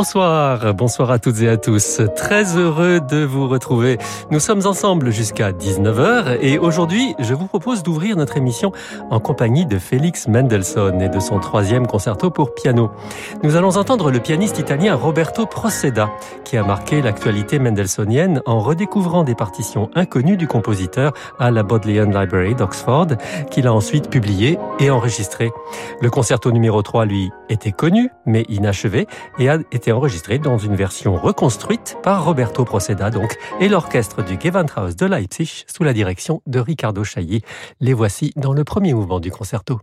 Bonsoir, bonsoir à toutes et à tous. Très heureux de vous retrouver. Nous sommes ensemble jusqu'à 19h et aujourd'hui, je vous propose d'ouvrir notre émission en compagnie de Félix Mendelssohn et de son troisième concerto pour piano. Nous allons entendre le pianiste italien Roberto Proceda qui a marqué l'actualité mendelssohnienne en redécouvrant des partitions inconnues du compositeur à la Bodleian Library d'Oxford qu'il a ensuite publié et enregistré. Le concerto numéro 3, lui, était connu mais inachevé et a été enregistré dans une version reconstruite par Roberto Proceda donc et l'orchestre du Gewandhaus de Leipzig sous la direction de Ricardo Chailly. Les voici dans le premier mouvement du concerto.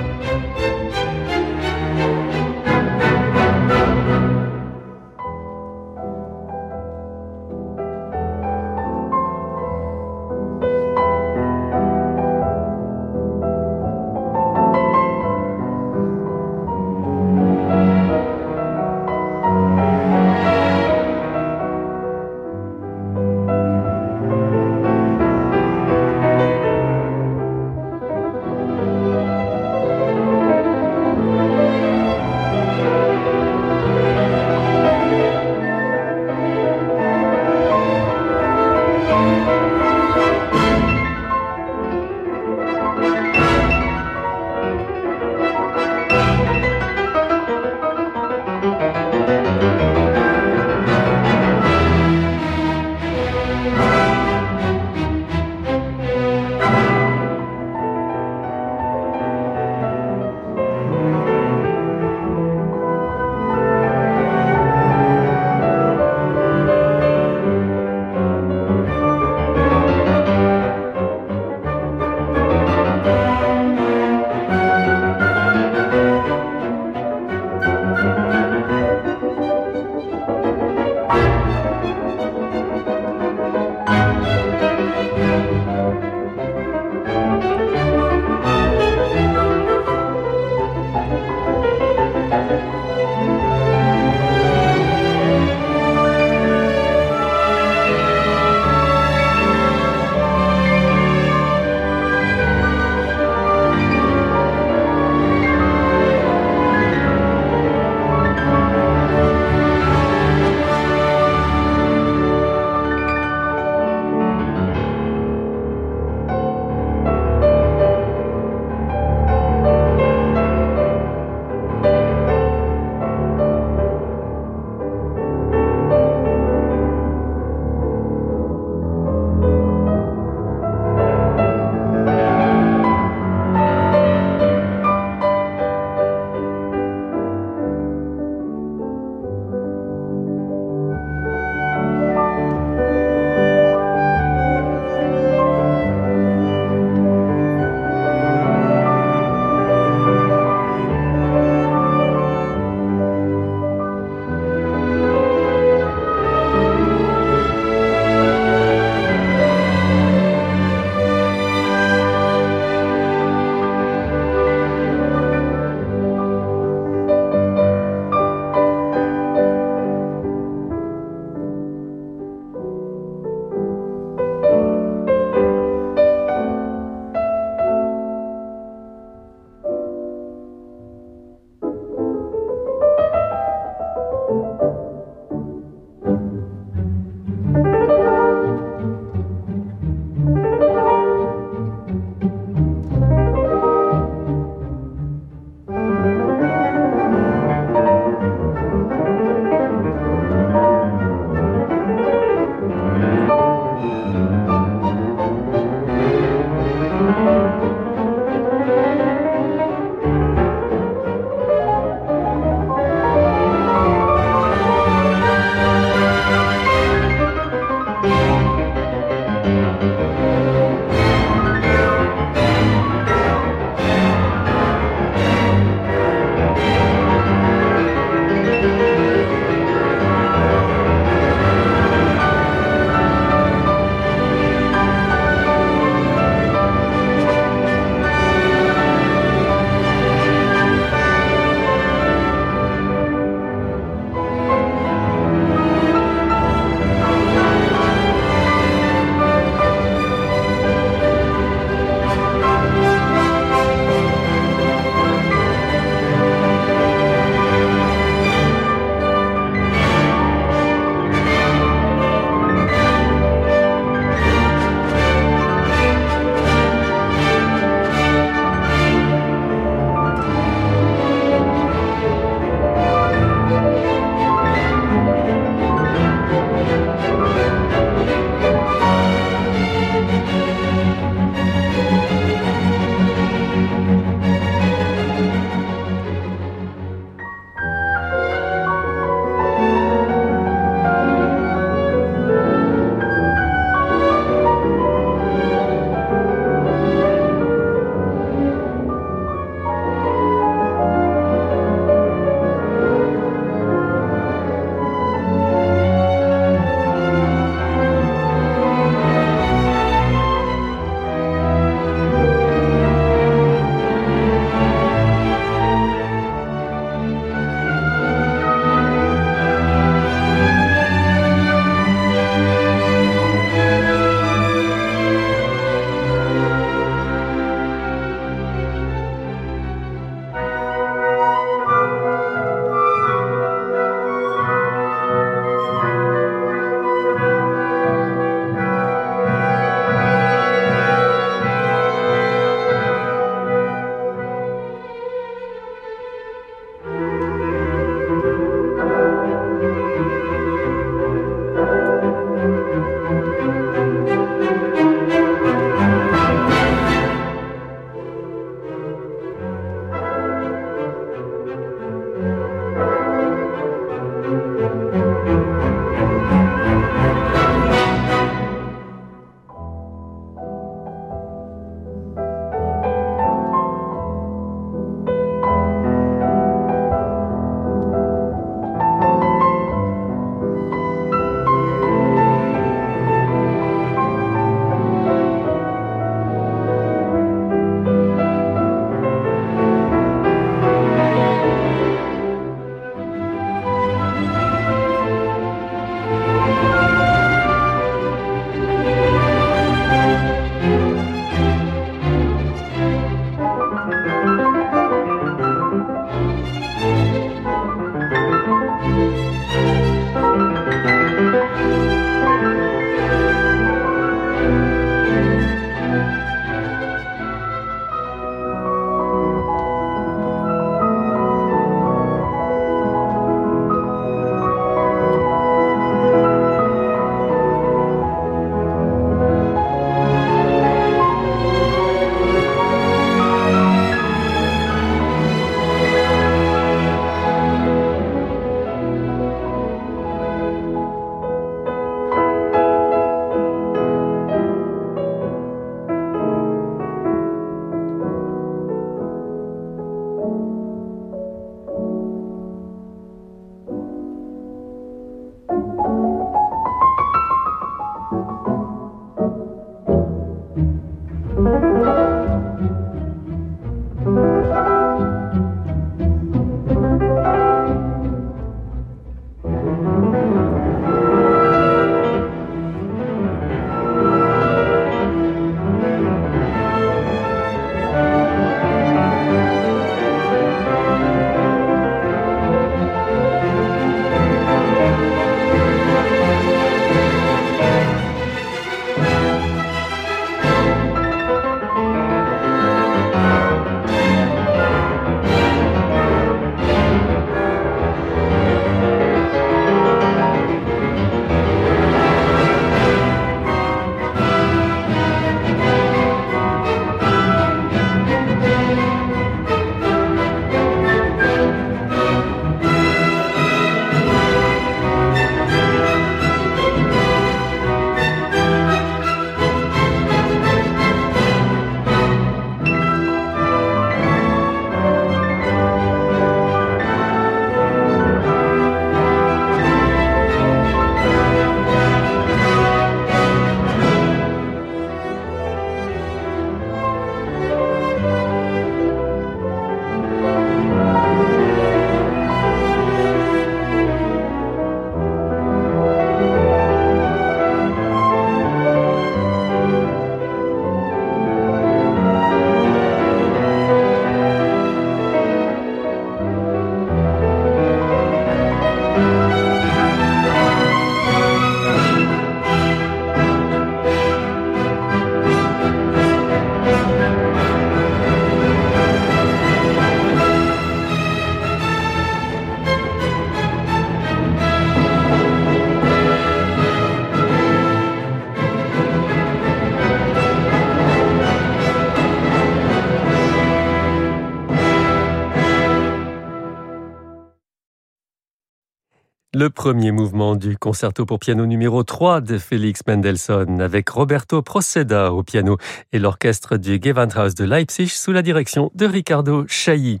premier mouvement du concerto pour piano numéro 3 de Félix Mendelssohn avec Roberto Proceda au piano et l'orchestre du Gewandhaus de Leipzig sous la direction de Ricardo Chailly.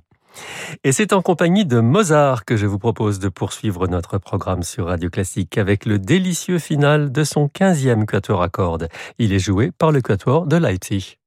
Et c'est en compagnie de Mozart que je vous propose de poursuivre notre programme sur Radio Classique avec le délicieux final de son 15e quatuor à cordes. Il est joué par le quatuor de Leipzig.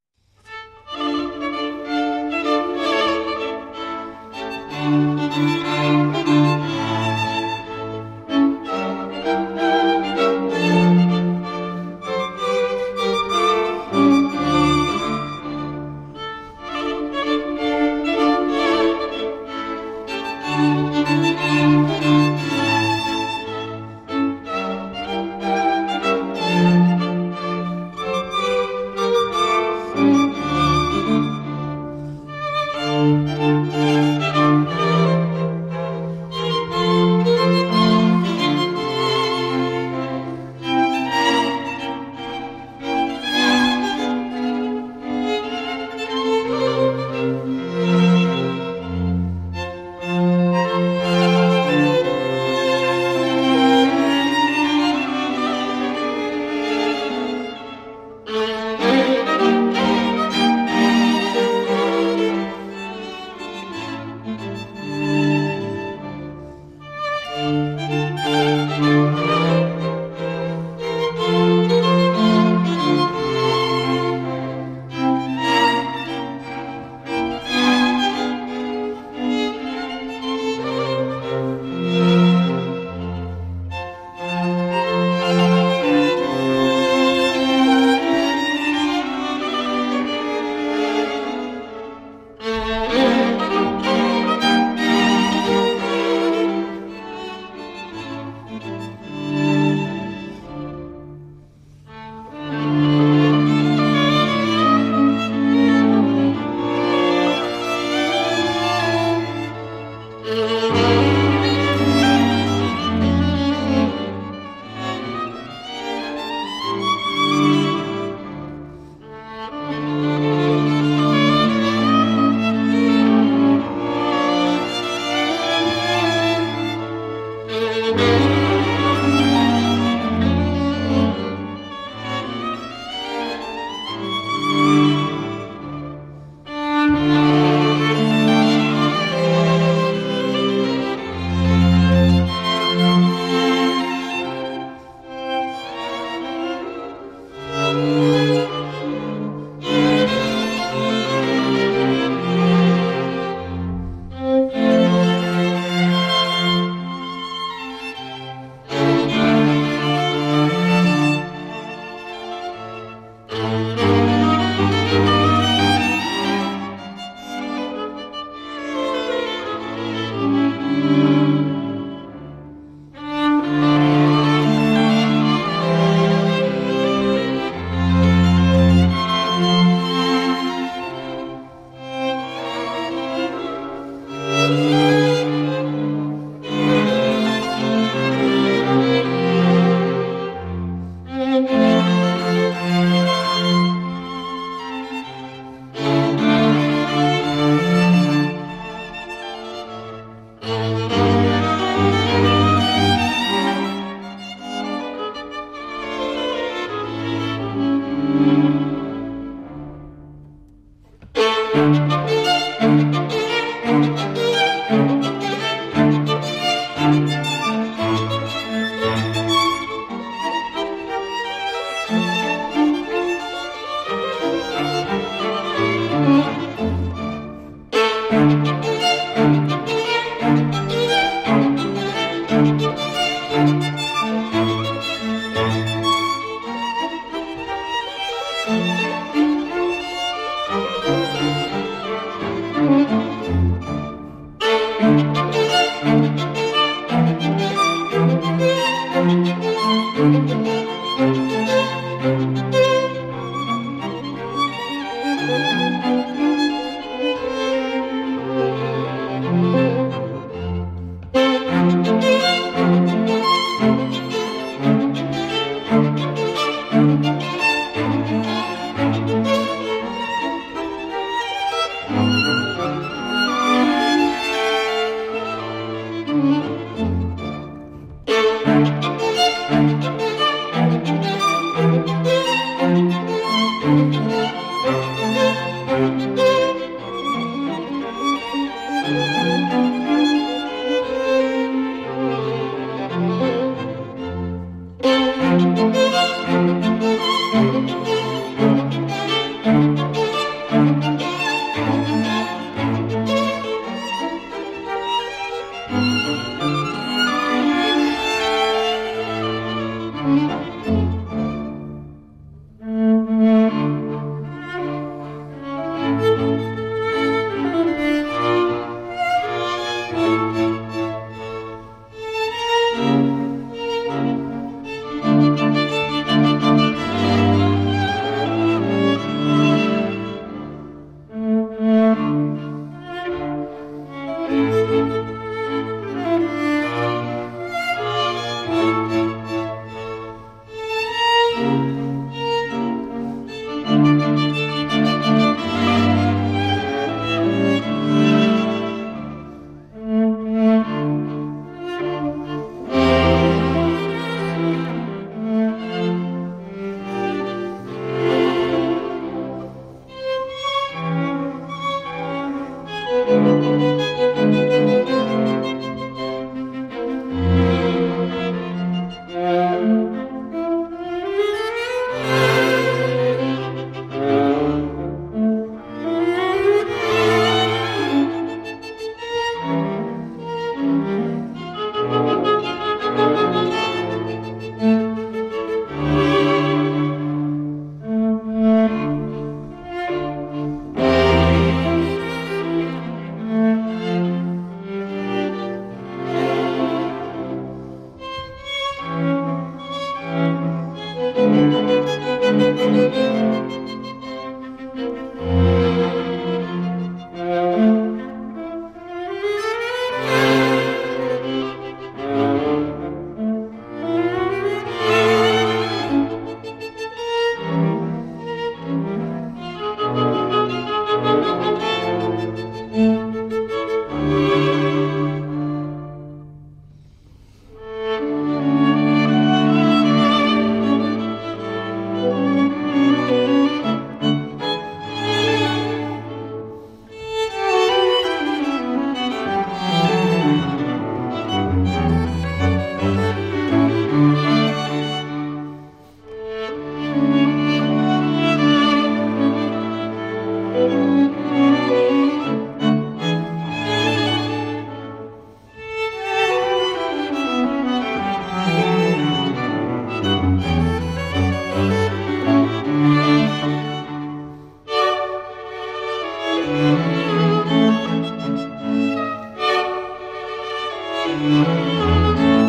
Une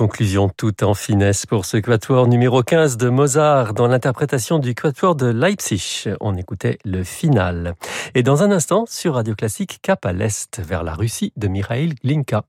conclusion toute en finesse pour ce quatuor numéro 15 de Mozart dans l'interprétation du quatuor de Leipzig. On écoutait le final. Et dans un instant, sur Radio Classique, cap à l'Est, vers la Russie de Mikhail Glinka.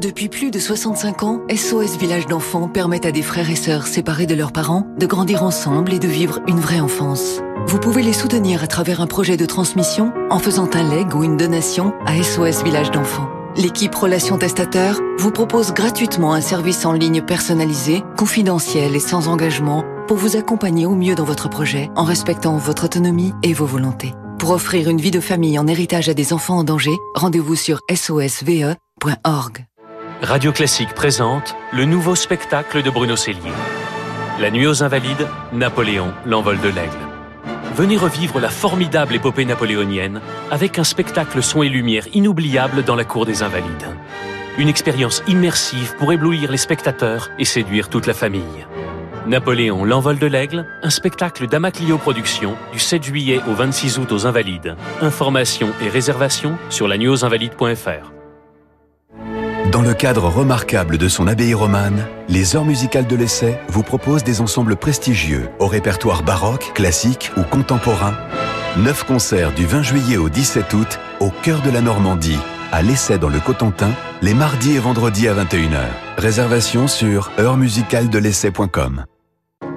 Depuis plus de 65 ans, SOS Village d'enfants permet à des frères et sœurs séparés de leurs parents de grandir ensemble et de vivre une vraie enfance. Vous pouvez les soutenir à travers un projet de transmission en faisant un leg ou une donation à SOS Village d'enfants. L'équipe Relations Testateurs vous propose gratuitement un service en ligne personnalisé, confidentiel et sans engagement pour vous accompagner au mieux dans votre projet en respectant votre autonomie et vos volontés. Pour offrir une vie de famille en héritage à des enfants en danger, rendez-vous sur sosve.org. Radio Classique présente le nouveau spectacle de Bruno Cellier. La nuit aux Invalides, Napoléon, l'envol de l'aigle. Venez revivre la formidable épopée napoléonienne avec un spectacle son et lumière inoubliable dans la cour des Invalides. Une expérience immersive pour éblouir les spectateurs et séduire toute la famille. Napoléon, l'envol de l'aigle, un spectacle d'Amaclio Productions du 7 juillet au 26 août aux Invalides. Informations et réservations sur la newsinvalide.fr. Dans le cadre remarquable de son abbaye romane, les Heures musicales de l'Essai vous proposent des ensembles prestigieux au répertoire baroque, classique ou contemporain. Neuf concerts du 20 juillet au 17 août au cœur de la Normandie, à l'Essai dans le Cotentin, les mardis et vendredis à 21h. Réservation sur l'essai.com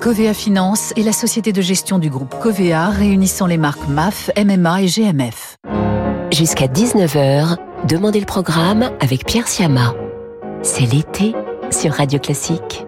Covea Finance est la société de gestion du groupe Covea réunissant les marques MAF, MMA et GMF. Jusqu'à 19h, Demandez le programme avec Pierre Siama. C'est l'été sur Radio Classique.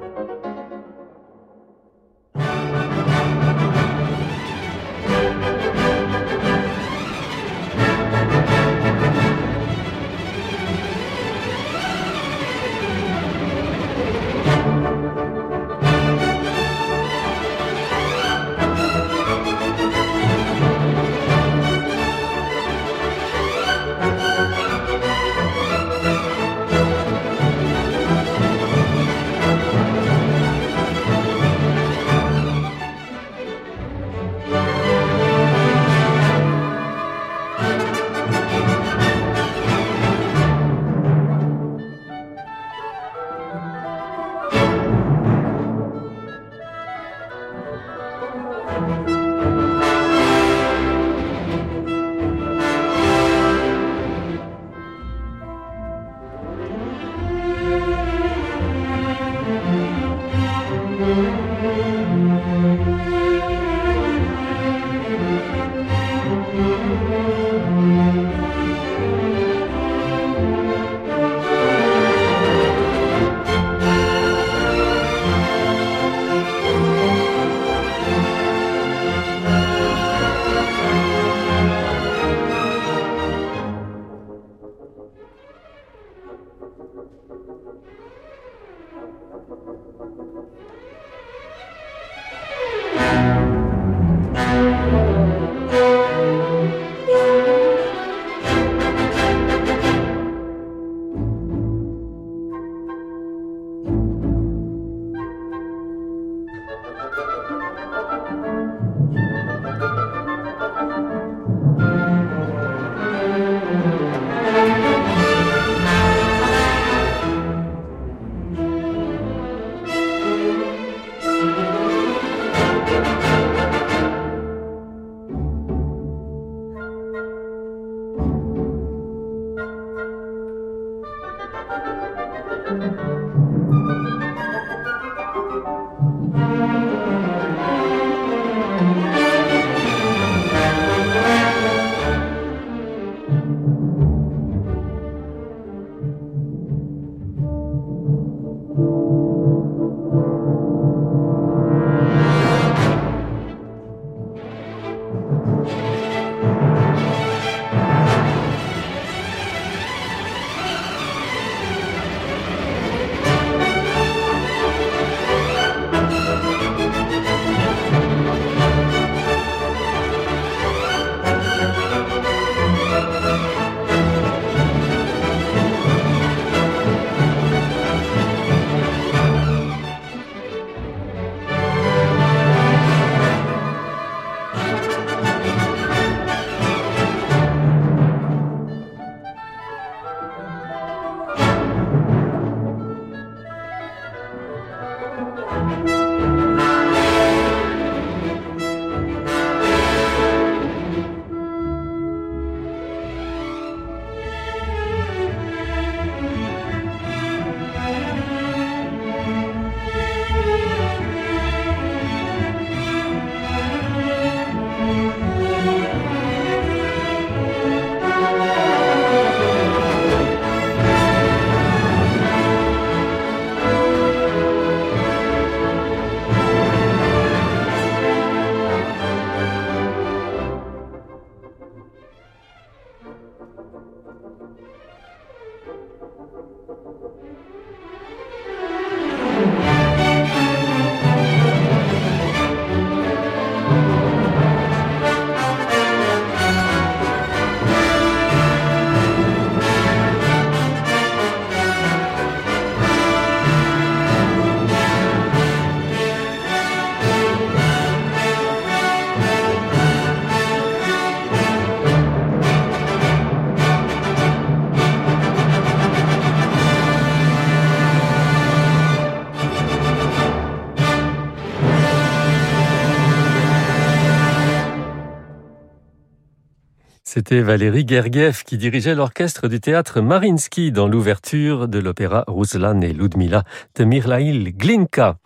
C'était Valérie Gergiev qui dirigeait l'orchestre du théâtre Marinsky dans l'ouverture de l'opéra Ruslan et Ludmila de Mirlail Glinka.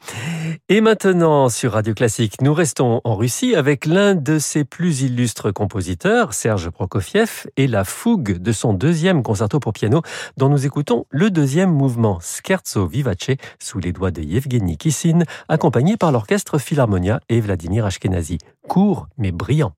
Et maintenant, sur Radio Classique, nous restons en Russie avec l'un de ses plus illustres compositeurs, Serge Prokofiev, et la fougue de son deuxième concerto pour piano, dont nous écoutons le deuxième mouvement, Scherzo Vivace, sous les doigts de Yevgeny Kissin, accompagné par l'orchestre Philharmonia et Vladimir Ashkenazi. Court, mais brillant.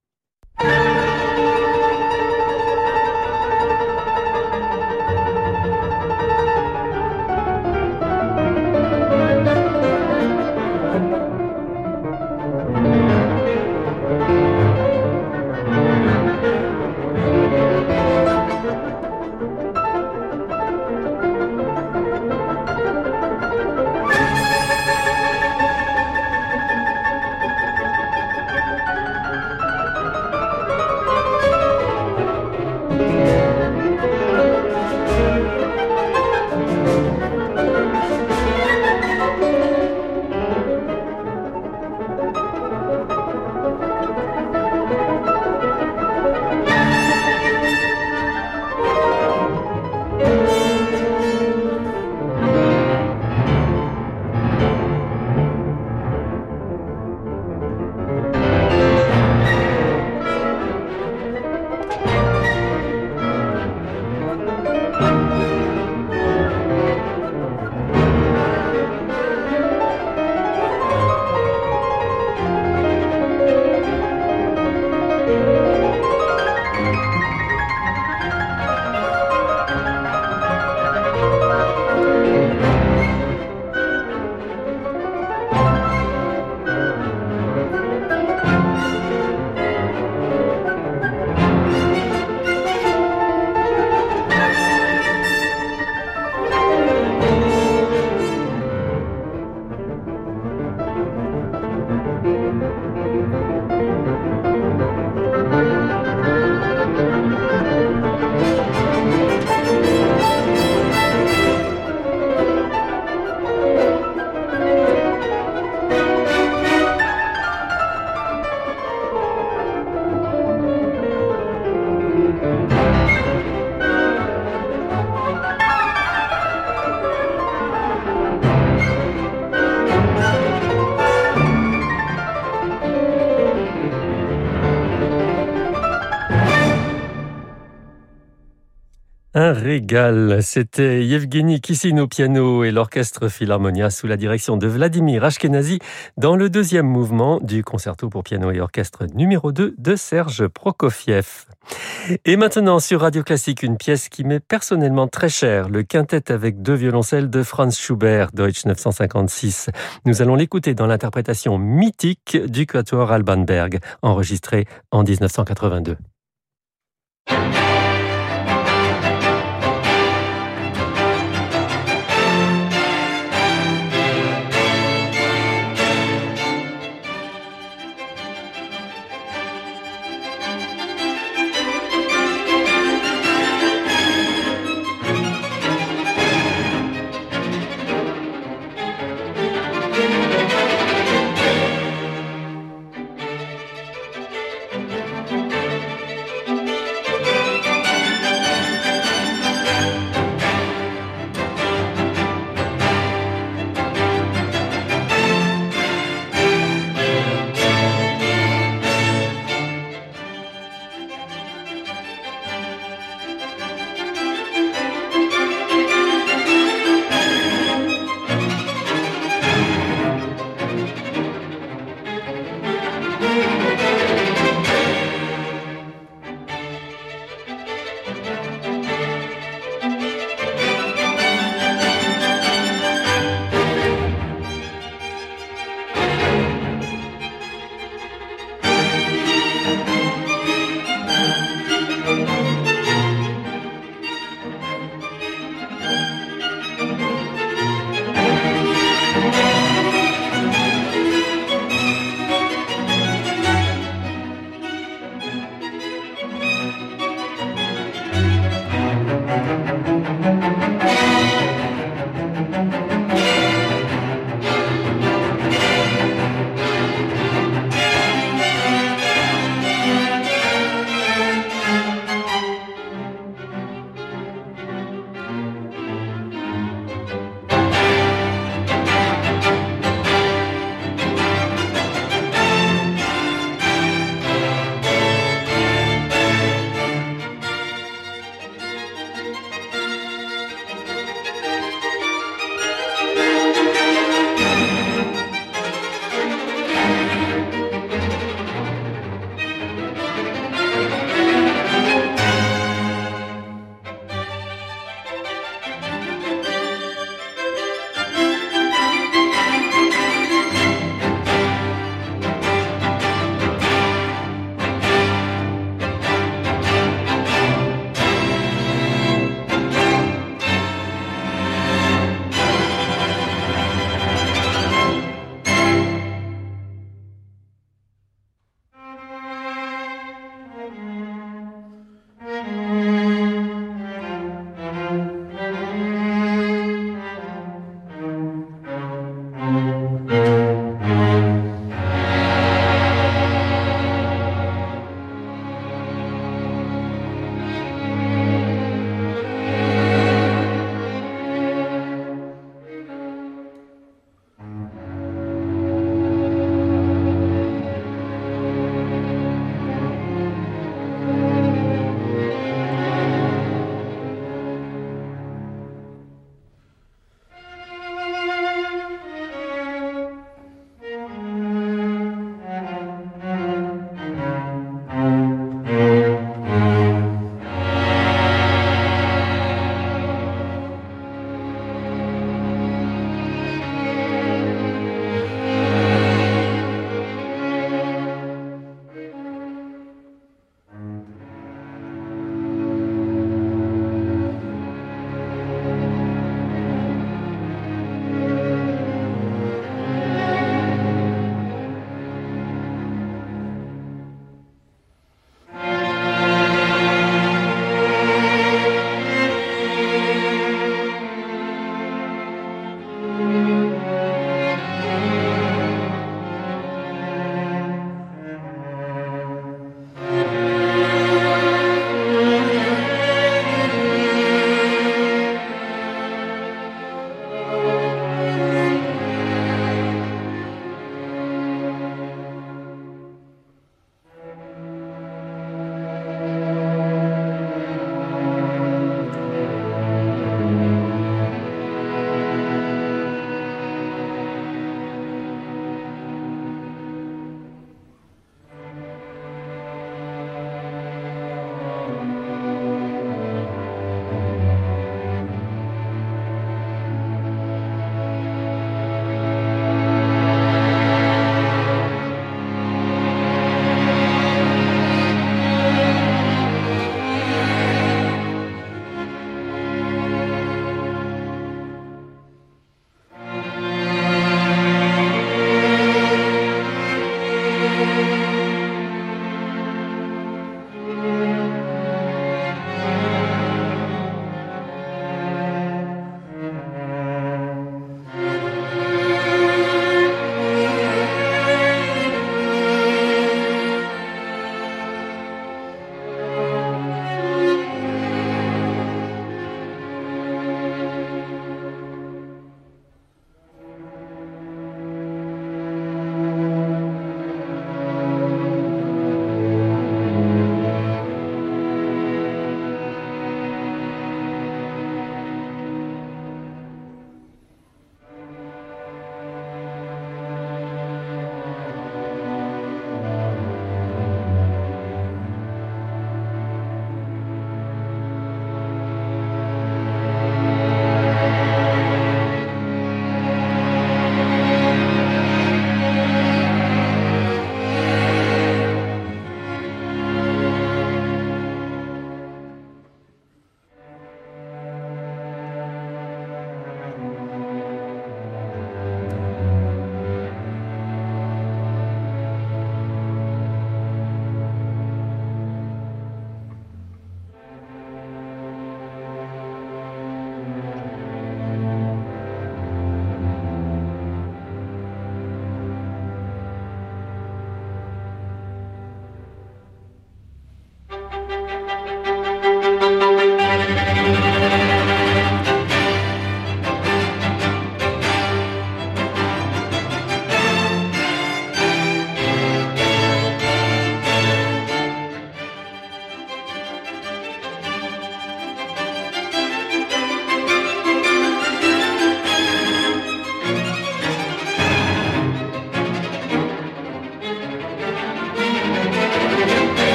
C'était Yevgeny Kissin au piano et l'orchestre Philharmonia sous la direction de Vladimir Ashkenazi dans le deuxième mouvement du concerto pour piano et orchestre numéro 2 de Serge Prokofiev. Et maintenant sur Radio Classique, une pièce qui m'est personnellement très chère, le quintet avec deux violoncelles de Franz Schubert, Deutsch 956. Nous allons l'écouter dans l'interprétation mythique du quatuor Alban Berg, enregistré en 1982.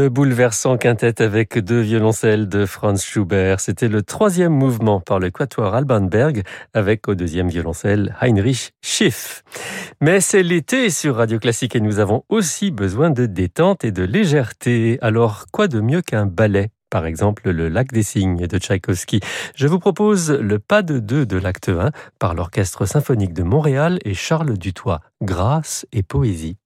Le bouleversant quintet avec deux violoncelles de Franz Schubert. C'était le troisième mouvement par le quatuor Alban Berg avec au deuxième violoncelle Heinrich Schiff. Mais c'est l'été sur Radio Classique et nous avons aussi besoin de détente et de légèreté. Alors quoi de mieux qu'un ballet par exemple le Lac des Cygnes de Tchaïkovski? Je vous propose le pas de deux de l'acte 1 par l'Orchestre symphonique de Montréal et Charles Dutoit. Grâce et poésie.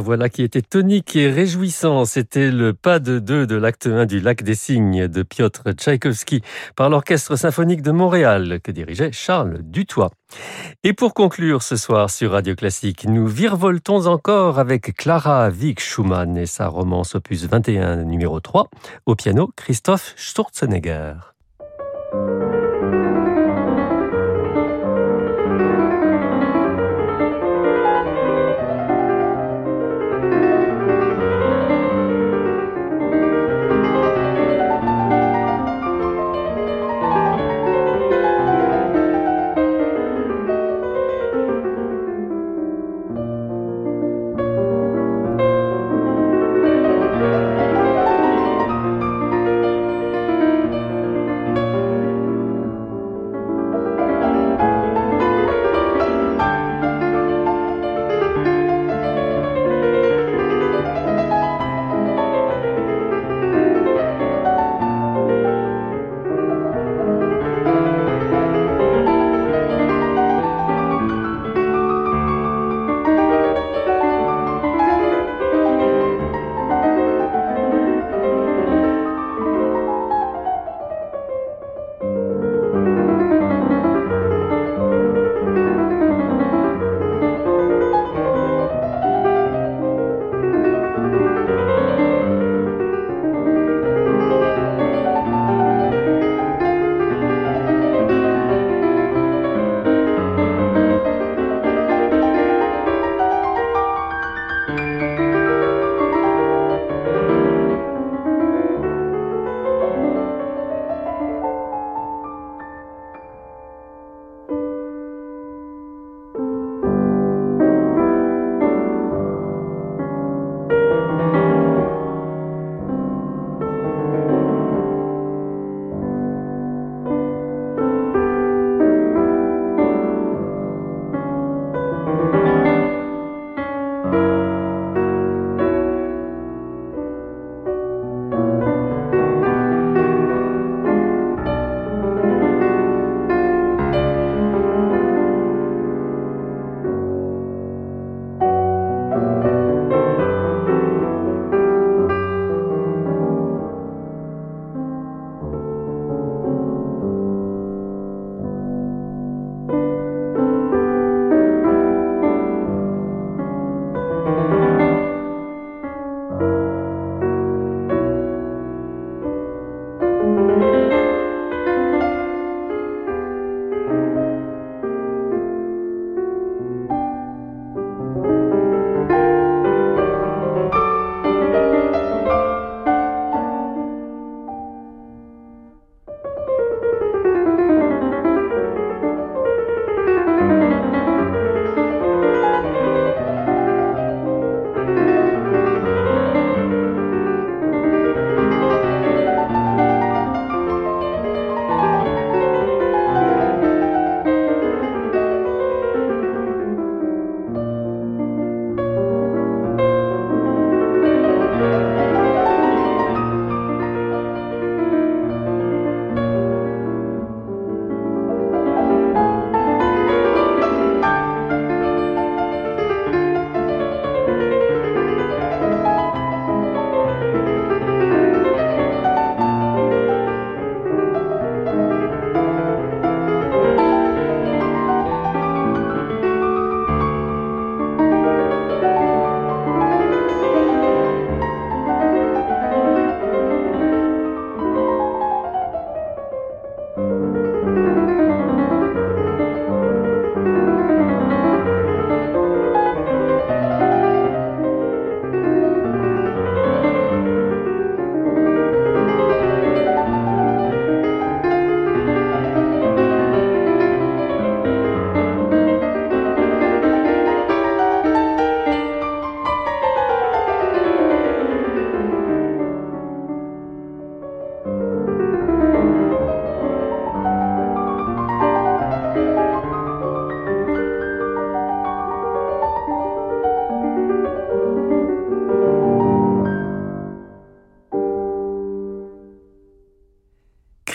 Voilà qui était tonique et réjouissant. C'était le pas de deux de l'acte 1 du Lac des Cygnes de Piotr Tchaïkovski par l'Orchestre symphonique de Montréal que dirigeait Charles Dutoit. Et pour conclure ce soir sur Radio Classique, nous virevoltons encore avec Clara Wieck Schumann et sa romance opus 21 numéro 3 au piano Christophe Sturzenegger.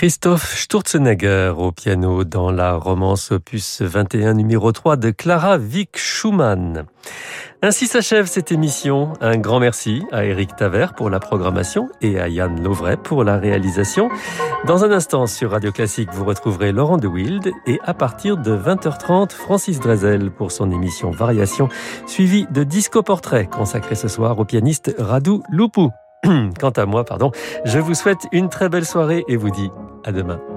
Christophe Sturzenegger au piano dans la romance opus 21 numéro 3 de Clara Wieck Schumann. Ainsi s'achève cette émission. Un grand merci à Eric Taver pour la programmation et à Yann Lovray pour la réalisation. Dans un instant sur Radio Classique, vous retrouverez Laurent de Wild et à partir de 20h30, Francis Drezel pour son émission Variation, suivie de Disco Portrait consacré ce soir au pianiste Radu Lupu. Quant à moi, pardon, je vous souhaite une très belle soirée et vous dis à demain.